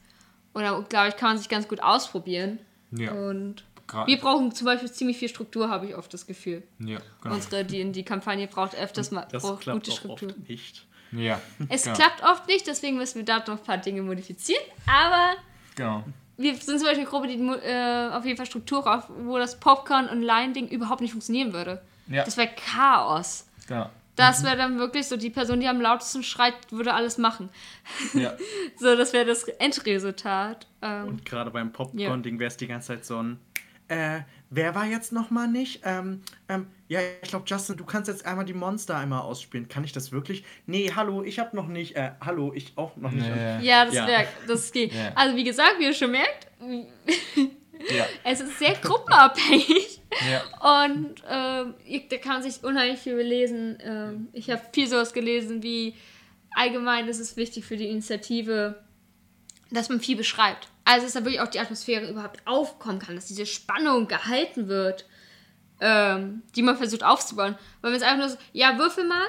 Und da, glaube ich, kann man sich ganz gut ausprobieren. Ja. Und Gra- wir brauchen zum Beispiel ziemlich viel Struktur, habe ich oft das Gefühl. Ja, genau. Unsere D&D-Kampagne braucht öfters mal Das braucht klappt gute Struktur. oft nicht. Ja. Es genau. klappt oft nicht, deswegen müssen wir da noch ein paar Dinge modifizieren. Aber Genau. wir sind zum Beispiel eine Gruppe, die äh, auf jeden Fall Struktur braucht, wo das Popcorn- und Line-Ding überhaupt nicht funktionieren würde. Ja. Das wäre Chaos. Genau. Das wäre dann wirklich so, die Person, die am lautesten schreit, würde alles machen. Ja. So, das wäre das Endresultat. Ähm, Und gerade beim Popcorn-Ding wäre es die ganze Zeit so ein. Äh, wer war jetzt nochmal nicht? Ähm, ähm, ja, ich glaube, Justin, du kannst jetzt einmal die Monster einmal ausspielen. Kann ich das wirklich? Nee, hallo, ich hab noch nicht. Äh, hallo, ich auch noch nicht. Ja. ja, das Ja. das geht. Ja. Also, wie gesagt, wie ihr schon merkt, Ja. es ist sehr gruppenabhängig. Ja. Und ähm, ich- da kann man sich unheimlich viel belesen. Ähm, ich habe viel sowas gelesen, wie allgemein ist es wichtig für die Initiative, dass man viel beschreibt. Also, dass da wirklich auch die Atmosphäre überhaupt aufkommen kann, dass diese Spannung gehalten wird, ähm, die man versucht aufzubauen. Weil wenn es einfach nur so, ja, würfel mal.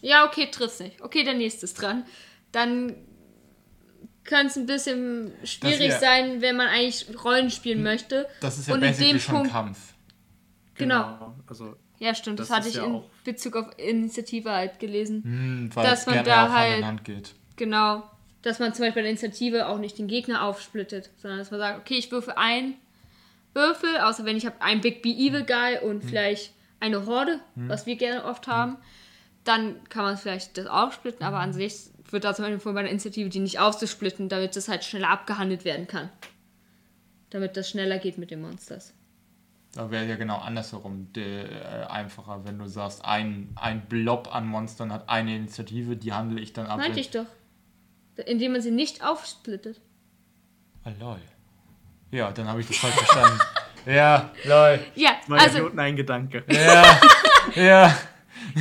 Ja, okay, triff's nicht. Okay, der nächste ist dran. Dann könnte es ein bisschen schwierig wär- sein, wenn man eigentlich Rollen spielen möchte. Das ist ja Und in basically dem schon Punkt- Kampf. Genau. Also, Ja, stimmt. Das, Das hatte ich ja in Bezug auf Initiative halt gelesen. Hm, weil Dass es man da halt- in Hand geht. Genau. Dass man zum Beispiel bei der Initiative auch nicht den Gegner aufsplittet, sondern dass man sagt, okay, ich würfe ein Würfel, außer wenn ich habe einen Big B Evil Guy und vielleicht eine Horde, was wir gerne oft haben, dann kann man vielleicht das aufsplitten, aber an sich wird da zum Beispiel von bei der Initiative die nicht aufzusplitten, damit das halt schneller abgehandelt werden kann. Damit das schneller geht mit den Monsters. Da wäre ja genau andersherum de, äh, einfacher, wenn du sagst, ein, ein Blob an Monstern hat eine Initiative, die handle ich dann ab. Meinte ich doch. Indem man sie nicht aufsplittet. Ah, lol. Ja, dann habe ich das falsch verstanden. Ja, lol. Ja, meine also Idioten ein Gedanke. Ja, ja.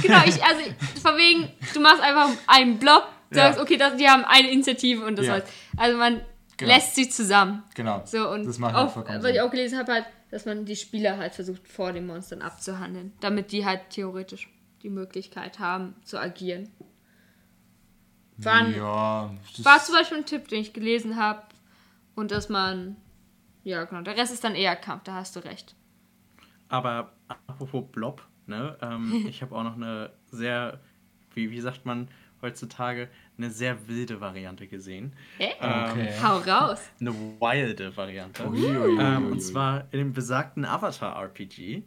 Genau, ich, also von wegen, du machst einfach einen Block, sagst, Ja. okay, das, die haben eine Initiative und das Ja. war's. Also man Genau. lässt sie zusammen. Genau. So und das macht auch, vollkommen was ich auch gelesen habe, halt, dass man die Spieler halt versucht vor den Monstern abzuhandeln, damit die halt theoretisch die Möglichkeit haben zu agieren. War, ein- ja, war zum Beispiel ein Tipp, den ich gelesen habe und dass man, ja genau, der Rest ist dann eher Kampf, da hast du recht. Aber apropos Blob, ne? Ähm, ich habe auch noch eine sehr, wie, wie sagt man heutzutage, eine sehr wilde Variante gesehen. Hä? Ähm, Okay. Hau raus. Eine wilde Variante. Uiuiui. Ähm, und zwar in dem besagten Avatar-RPG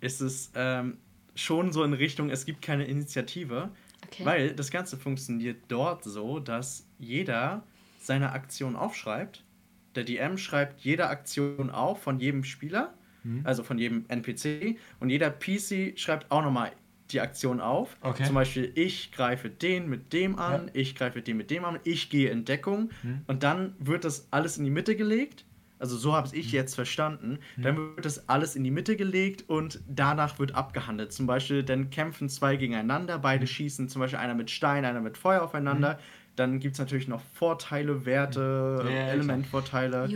ist es ähm, schon so in Richtung, es gibt keine Initiative, Okay. weil das Ganze funktioniert dort so, dass jeder seine Aktion aufschreibt. Der DM schreibt jede Aktion auf von jedem Spieler, also von jedem NPC, und jeder PC schreibt auch nochmal die Aktion auf. Okay. Zum Beispiel, ich greife den mit dem an, Ja. ich greife den mit dem an, ich gehe in Deckung und dann wird das alles in die Mitte gelegt. Also so habe ich jetzt verstanden. Dann wird das alles in die Mitte gelegt und danach wird abgehandelt. Zum Beispiel, dann kämpfen zwei gegeneinander, beide schießen zum Beispiel einer mit Stein, einer mit Feuer aufeinander. Dann gibt es natürlich noch Vorteile, Werte, Ja. Elementvorteile,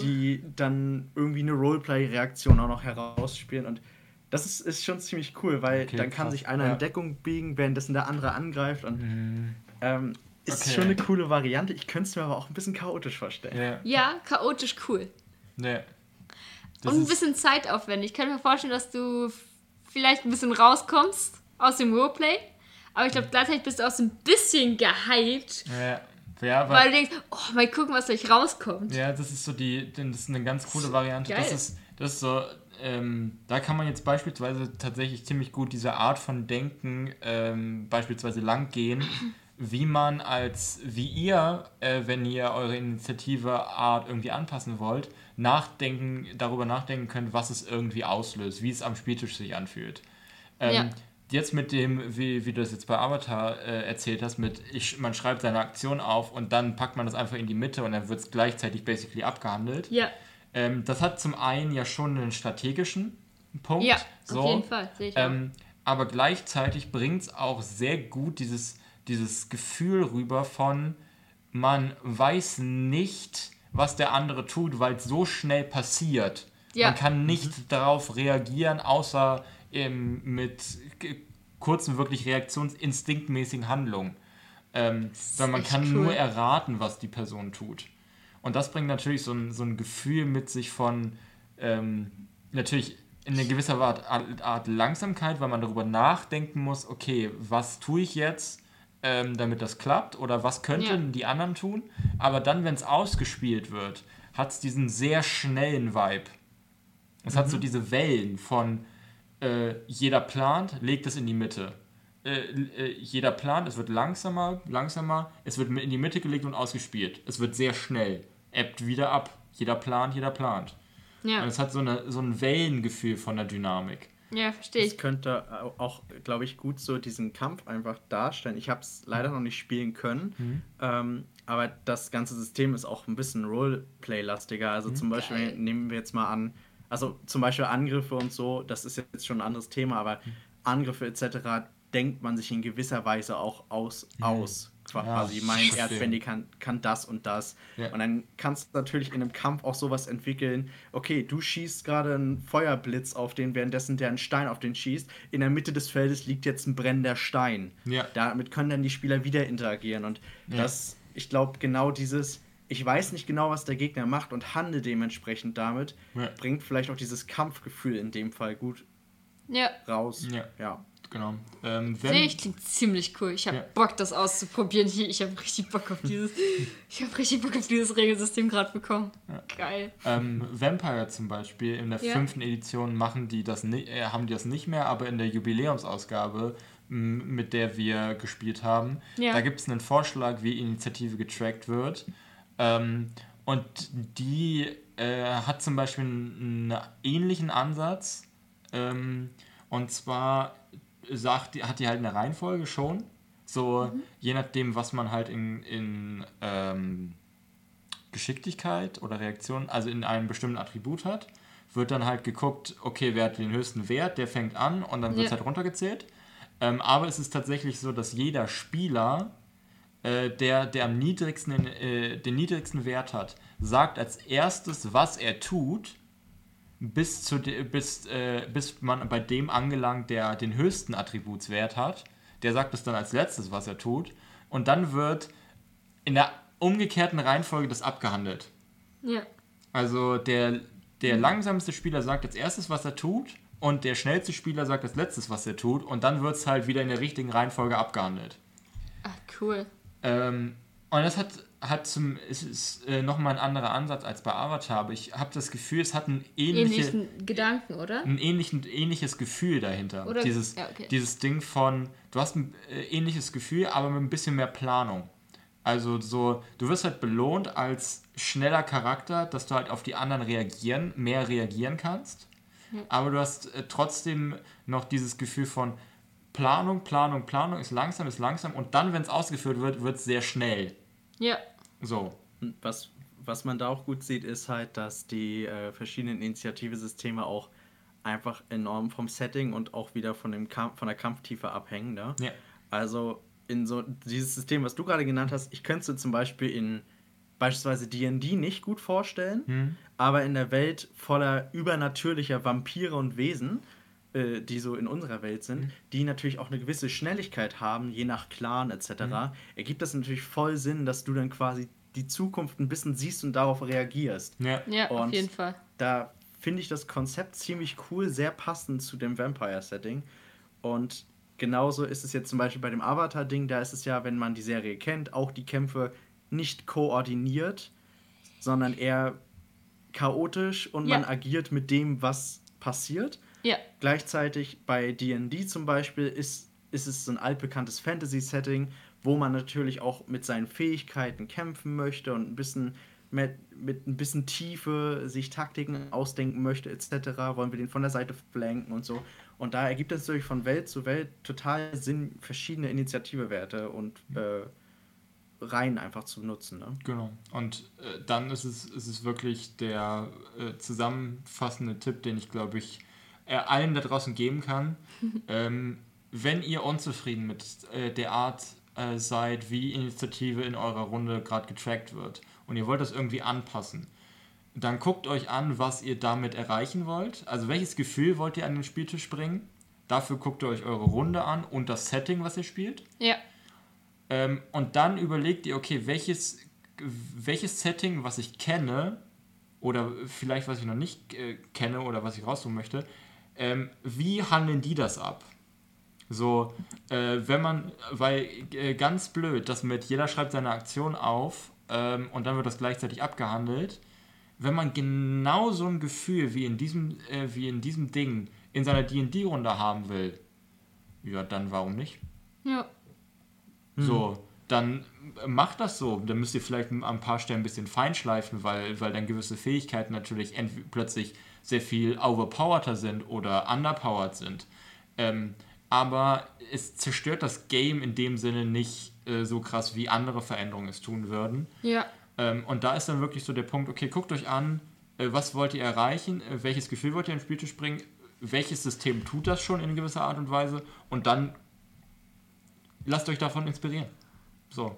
die dann irgendwie eine Roleplay-Reaktion auch noch herausspielen. Und das ist, ist schon ziemlich cool, weil Okay, dann kann krass. sich einer Ja. in Deckung biegen, währenddessen der andere angreift. Und Mhm. ähm, Ist Okay. schon eine coole Variante. Ich könnte es mir aber auch ein bisschen chaotisch vorstellen. Ja. Ja, chaotisch cool. Nee. Das Und ein bisschen zeitaufwendig. Ich kann mir vorstellen, dass du vielleicht ein bisschen rauskommst aus dem Roleplay. Aber ich glaube, gleichzeitig bist du auch so ein bisschen gehypt, Ja, ja aber, weil du denkst, oh, mal gucken, was gleich rauskommt. ja, das ist so die, das ist eine ganz coole Variante. Das Geil. ist, das ist so, ähm, da kann man jetzt beispielsweise tatsächlich ziemlich gut diese Art von Denken ähm, beispielsweise lang gehen, wie man als, wie ihr, äh, wenn ihr eure Initiative Art irgendwie anpassen wollt, nachdenken, darüber nachdenken könnt, was es irgendwie auslöst, wie es am Spieltisch sich anfühlt. Ähm, Ja. Jetzt mit dem, wie, wie du das jetzt bei Avatar äh, erzählt hast, mit ich, man schreibt seine Aktion auf und dann packt man das einfach in die Mitte und dann wird es gleichzeitig basically abgehandelt. Ja, Ähm, das hat zum einen ja schon einen strategischen Punkt. ja, so, auf jeden Fall. Sehe ich ähm, aber gleichzeitig bringt es auch sehr gut dieses, dieses Gefühl rüber von, man weiß nicht, was der andere tut, weil es so schnell passiert. Ja. Man kann nicht darauf reagieren, außer ähm, mit kurzen, wirklich reaktionsinstinktmäßigen Handlungen. Ähm, sondern man kann cool. nur erraten, was die Person tut. Und das bringt natürlich so ein, so ein Gefühl mit sich von, ähm, natürlich in einer gewisser Art, Art Langsamkeit, weil man darüber nachdenken muss, okay, was tue ich jetzt, ähm, damit das klappt oder was könnten Ja. die anderen tun. Aber dann, wenn es ausgespielt wird, hat es diesen sehr schnellen Vibe. Es hat so diese Wellen von äh, jeder plant, legt es in die Mitte. Äh, äh, jeder plant, es wird langsamer, langsamer, es wird in die Mitte gelegt und ausgespielt. Es wird sehr schnell, ebbt wieder ab. Jeder plant, jeder plant. ja. Und es hat so, eine, so ein Wellengefühl von der Dynamik. Ja, verstehe Das ich. könnte auch, glaube ich, gut so diesen Kampf einfach darstellen. Ich habe es leider noch nicht spielen können, ähm, aber das ganze System ist auch ein bisschen Roleplay-lastiger. Also zum Beispiel, Geil. nehmen wir jetzt mal an, also zum Beispiel Angriffe und so, das ist jetzt schon ein anderes Thema, aber Angriffe etc. denkt man sich in gewisser Weise auch aus. aus. Quasi, Ja, mein verstehe. Erdbändig kann, kann das und das. Ja. Und dann kannst du natürlich in einem Kampf auch sowas entwickeln. Okay, du schießt gerade einen Feuerblitz auf den, währenddessen der einen Stein auf den schießt. In der Mitte des Feldes liegt jetzt ein brennender Stein. Ja. Damit können dann die Spieler wieder interagieren. Und Ja. das, ich glaube, genau dieses, ich weiß nicht genau, was der Gegner macht und handle dementsprechend damit, Ja. bringt vielleicht auch dieses Kampfgefühl in dem Fall gut Ja, raus. Ja. Ja. Genau. Ähm, sehe ich, klingt ziemlich cool. Ich habe Ja. Bock, das auszuprobieren. Ich, ich habe richtig Bock auf dieses, ich habe richtig Bock auf dieses Regelsystem gerade bekommen. Geil. Ähm, Vampire zum Beispiel in der Ja. fünften Edition machen die das äh, haben die das nicht mehr, aber in der Jubiläumsausgabe, mit der wir gespielt haben, Ja. da gibt es einen Vorschlag, wie Initiative getrackt wird. Ähm, und die äh, hat zum Beispiel einen, einen ähnlichen Ansatz. Ähm, und zwar sagt, die- hat die halt eine Reihenfolge schon. So, je nachdem, was man halt in, in ähm, Geschicklichkeit oder Reaktion, also in einem bestimmten Attribut hat, wird dann halt geguckt, okay, wer hat den höchsten Wert, der fängt an und dann wird es Ja. halt runtergezählt. Ähm, aber es ist tatsächlich so, dass jeder Spieler, äh, der, der am niedrigsten, äh, den niedrigsten Wert hat, sagt als erstes, was er tut, bis, zu de, bis, äh, bis man bei dem angelangt, der den höchsten Attributswert hat. Der sagt es dann als letztes, was er tut. Und dann wird in der umgekehrten Reihenfolge das abgehandelt. Ja. Also der, der langsamste Spieler sagt als erstes, was er tut, und der schnellste Spieler sagt als letztes, was er tut, und dann wird es halt wieder in der richtigen Reihenfolge abgehandelt. Ah, cool. Ähm, und das hat, hat zum, es ist äh, nochmal ein anderer Ansatz als bei Avatar, aber ich habe das Gefühl, es hat ein, ähnliche, Ähnlichen Gedanken, oder? ein ähnlichen, ähnliches Gefühl dahinter. Oder- dieses, ja, okay. dieses Ding von, du hast ein äh, ähnliches Gefühl, aber mit ein bisschen mehr Planung. Also so, du wirst halt belohnt als schneller Charakter, dass du halt auf die anderen reagieren, mehr reagieren kannst. Aber du hast äh, trotzdem noch dieses Gefühl von Planung, Planung, Planung ist langsam, ist langsam und dann, wenn es ausgeführt wird, wird es sehr schnell. Ja. So. Was, was man da auch gut sieht, ist halt, dass die äh, verschiedenen Initiativesysteme auch einfach enorm vom Setting und auch wieder von, dem Kampf, von der Kampftiefe abhängen. Ne? Ja. Also in so dieses System, was du gerade genannt hast, ich könnte es dir zum Beispiel in beispielsweise D&D nicht gut vorstellen, aber in der Welt voller übernatürlicher Vampire und Wesen äh, die so in unserer Welt sind, Mhm. die natürlich auch eine gewisse Schnelligkeit haben, je nach Clan etc., Mhm. ergibt das natürlich voll Sinn, dass du dann quasi die Zukunft ein bisschen siehst und darauf reagierst. Ja. Ja, auf jeden Fall. Da finde ich das Konzept ziemlich cool, sehr passend zu dem Vampire-Setting. Und genauso ist es jetzt zum Beispiel bei dem Avatar-Ding, da ist es ja, wenn man die Serie kennt, auch die Kämpfe nicht koordiniert, sondern eher chaotisch und Ja. man agiert mit dem, was passiert. Ja, Gleichzeitig bei DD zum Beispiel ist, ist es so ein altbekanntes Fantasy-Setting, wo man natürlich auch mit seinen Fähigkeiten kämpfen möchte und ein bisschen mit, mit ein bisschen Tiefe sich Taktiken ausdenken möchte, etc. Wollen wir den von der Seite flanken und so. Und da ergibt es natürlich von Welt zu Welt total Sinn, verschiedene Initiativewerte und äh, Reihen einfach zu nutzen. Ne? Genau. Und äh, dann ist es, ist es wirklich der äh, zusammenfassende Tipp, den ich, glaube ich, äh, allen da draußen geben kann. ähm, wenn ihr unzufrieden mit äh, der Art äh, seid, wie Initiative in eurer Runde gerade getrackt wird und ihr wollt das irgendwie anpassen, dann guckt euch an, was ihr damit erreichen wollt. Also welches Gefühl wollt ihr an den Spieltisch bringen? Dafür guckt ihr euch eure Runde an und das Setting, was ihr spielt. ja, Ähm, und dann überlegt ihr, okay, welches, welches Setting, was ich kenne, oder vielleicht was ich noch nicht äh, kenne oder was ich raussuchen möchte, ähm, wie handeln die das ab? So, äh, wenn man, weil äh, ganz blöd, dass mit jeder schreibt seine Aktion auf ähm, und dann wird das gleichzeitig abgehandelt. Wenn man genau so ein Gefühl wie in diesem, äh, wie in diesem Ding in seiner D&D-Runde haben will, ja, dann warum nicht? ja. So, dann macht das so. Dann müsst ihr vielleicht an ein paar Stellen ein bisschen feinschleifen, weil, weil dann gewisse Fähigkeiten natürlich plötzlich sehr viel overpowerter sind oder underpowered sind. Ähm, aber es zerstört das Game in dem Sinne nicht äh, so krass, wie andere Veränderungen es tun würden. Ja, Ähm, und da ist dann wirklich so der Punkt, okay, guckt euch an, äh, was wollt ihr erreichen, äh, welches Gefühl wollt ihr ins Spieltisch bringen, welches System tut das schon in gewisser Art und Weise und dann lasst euch davon inspirieren. So.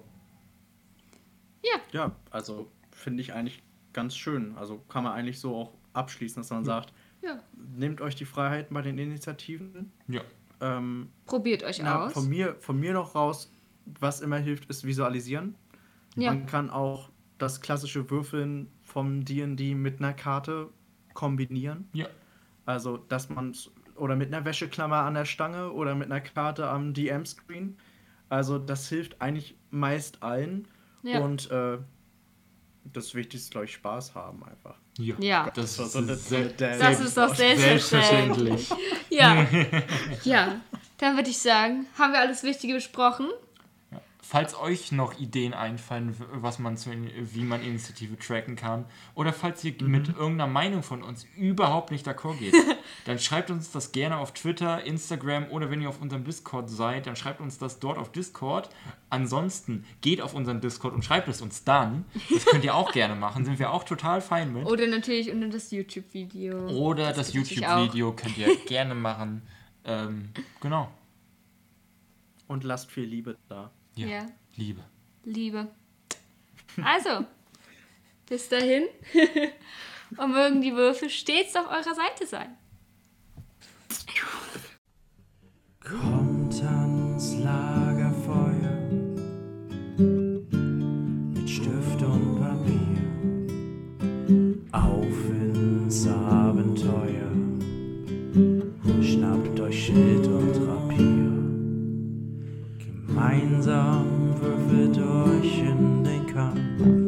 Ja, also finde ich eigentlich ganz schön. Also kann man eigentlich so auch abschließen, dass man sagt, ja. nehmt euch die Freiheiten bei den Initiativen. Ja. Ähm, Probiert euch na, aus. von, mir, von mir noch raus, was immer hilft, ist visualisieren. Ja. Man kann auch das klassische Würfeln vom D&D mit einer Karte kombinieren. Ja. Also, dass man oder mit einer Wäscheklammer an der Stange oder mit einer Karte am DM-Screen. Also, das hilft eigentlich meist allen. Ja. Und äh, das Wichtigste ist, glaube ich, Spaß haben einfach. Ja. Ja. Das, war ist so Das ist doch selbstverständlich. selbstverständlich. Ja. ja. Dann würde ich sagen, haben wir alles Wichtige besprochen. Falls euch noch Ideen einfallen, was man zu, wie man Initiative tracken kann, oder falls ihr mit irgendeiner Meinung von uns überhaupt nicht d'accord geht, dann schreibt uns das gerne auf Twitter, Instagram oder wenn ihr auf unserem Discord seid, dann schreibt uns das dort auf Discord. Ansonsten geht auf unseren Discord und schreibt es uns dann. Das könnt ihr auch gerne machen, sind wir auch total fein mit. Oder natürlich unter das YouTube-Video. Oder das, natürlich YouTube-Video könnt ihr gerne machen. Ähm, genau. Und lasst viel Liebe da. Ja. Ja. Liebe. Liebe. Also, bis dahin. Und mögen die Würfel stets auf eurer Seite sein. Kommt ans Lagerfeuer mit Stift und Papier. Auf ins Abenteuer. Schnappt euch Schild und Rapier. Gemeinsam würfelt euch in den Kampf.